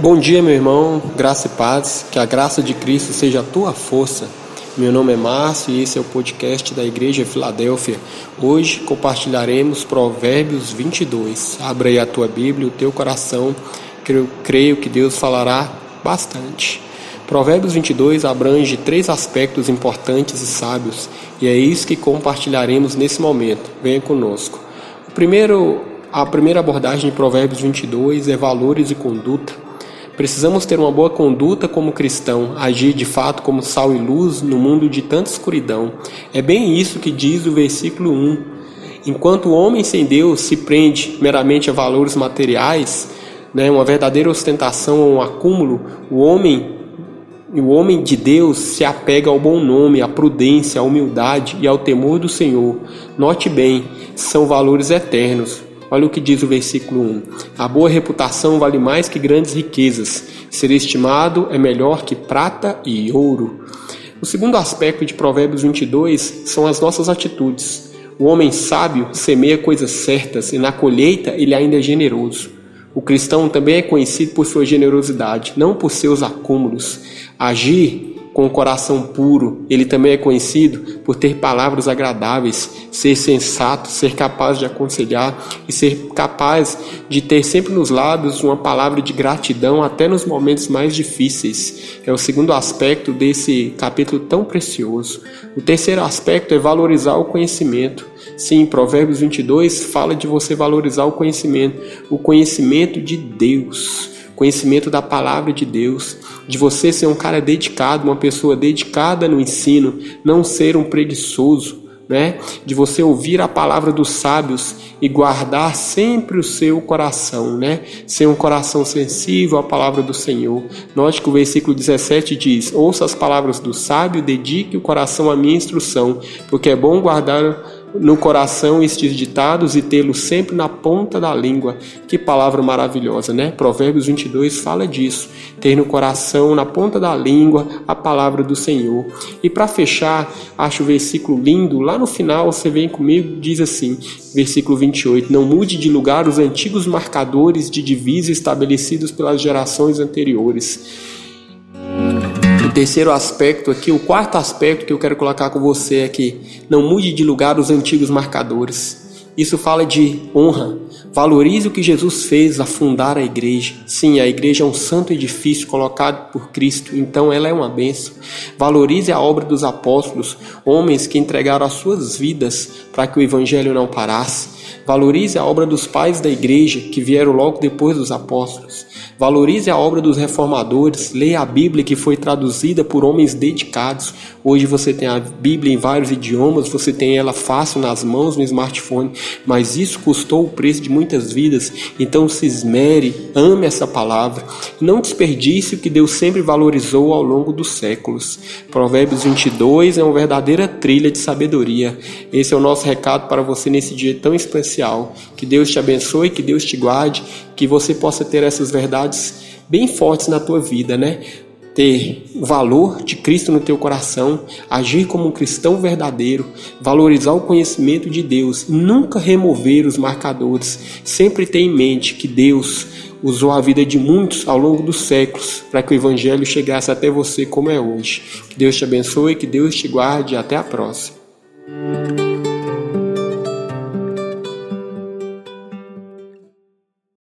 Bom dia, meu irmão, graça e paz, que a graça de Cristo seja a tua força. Meu nome é Márcio e esse é o podcast da Igreja Filadélfia. Hoje compartilharemos Provérbios 22. Abra aí a tua Bíblia, o teu coração, eu creio que Deus falará bastante. Provérbios 22 abrange três aspectos importantes e sábios, e é isso que compartilharemos nesse momento. Venha conosco. O primeiro, a primeira abordagem de Provérbios 22 é valores e conduta. Precisamos ter uma boa conduta como cristão, agir de fato como sal e luz no mundo de tanta escuridão. É bem isso que diz o versículo 1. Enquanto o homem sem Deus se prende meramente a valores materiais, né, uma verdadeira ostentação ou um acúmulo, o homem o homem de Deus se apega ao bom nome, à prudência, à humildade e ao temor do Senhor. Note bem, são valores eternos. Olha o que diz o versículo 1. A boa reputação vale mais que grandes riquezas. Ser estimado é melhor que prata e ouro. O segundo aspecto de Provérbios 22 são as nossas atitudes. O homem sábio semeia coisas certas e na colheita ele ainda é generoso. O cristão também é conhecido por sua generosidade, não por seus acúmulos. Agir com o coração puro. Ele também é conhecido por ter palavras agradáveis, ser sensato, ser capaz de aconselhar e ser capaz de ter sempre nos lábios uma palavra de gratidão até nos momentos mais difíceis. É o segundo aspecto desse capítulo tão precioso. O terceiro aspecto é valorizar o conhecimento. Sim, Provérbios 22 fala de você valorizar o conhecimento, o conhecimento de Deus conhecimento da palavra de Deus, de você ser um cara dedicado, uma pessoa dedicada no ensino, não ser um preguiçoso, né? De você ouvir a palavra dos sábios e guardar sempre o seu coração, né? Ser um coração sensível à palavra do Senhor. Note que o versículo 17 diz: Ouça as palavras do sábio, dedique o coração à minha instrução, porque é bom guardar no coração estes ditados e tê-los sempre na ponta da língua. Que palavra maravilhosa, né? Provérbios 22 fala disso. Ter no coração, na ponta da língua, a palavra do Senhor. E para fechar, acho o versículo lindo. Lá no final, você vem comigo, diz assim, versículo 28. Não mude de lugar os antigos marcadores de divisa estabelecidos pelas gerações anteriores o terceiro aspecto aqui, o quarto aspecto que eu quero colocar com você é que não mude de lugar os antigos marcadores. Isso fala de honra. Valorize o que Jesus fez a fundar a igreja. Sim, a igreja é um santo edifício colocado por Cristo, então ela é uma bênção. Valorize a obra dos apóstolos, homens que entregaram as suas vidas para que o evangelho não parasse. Valorize a obra dos pais da igreja que vieram logo depois dos apóstolos. Valorize a obra dos reformadores. Leia a Bíblia que foi traduzida por homens dedicados. Hoje você tem a Bíblia em vários idiomas, você tem ela fácil nas mãos no smartphone, mas isso custou o preço de muitas vidas. Então se esmere, ame essa palavra. Não desperdice o que Deus sempre valorizou ao longo dos séculos. Provérbios 22 é uma verdadeira trilha de sabedoria. Esse é o nosso recado para você nesse dia tão especial especial. Que Deus te abençoe, que Deus te guarde, que você possa ter essas verdades bem fortes na tua vida, né? Ter valor de Cristo no teu coração, agir como um cristão verdadeiro, valorizar o conhecimento de Deus, nunca remover os marcadores, sempre ter em mente que Deus usou a vida de muitos ao longo dos séculos para que o Evangelho chegasse até você como é hoje. Que Deus te abençoe, que Deus te guarde e até a próxima.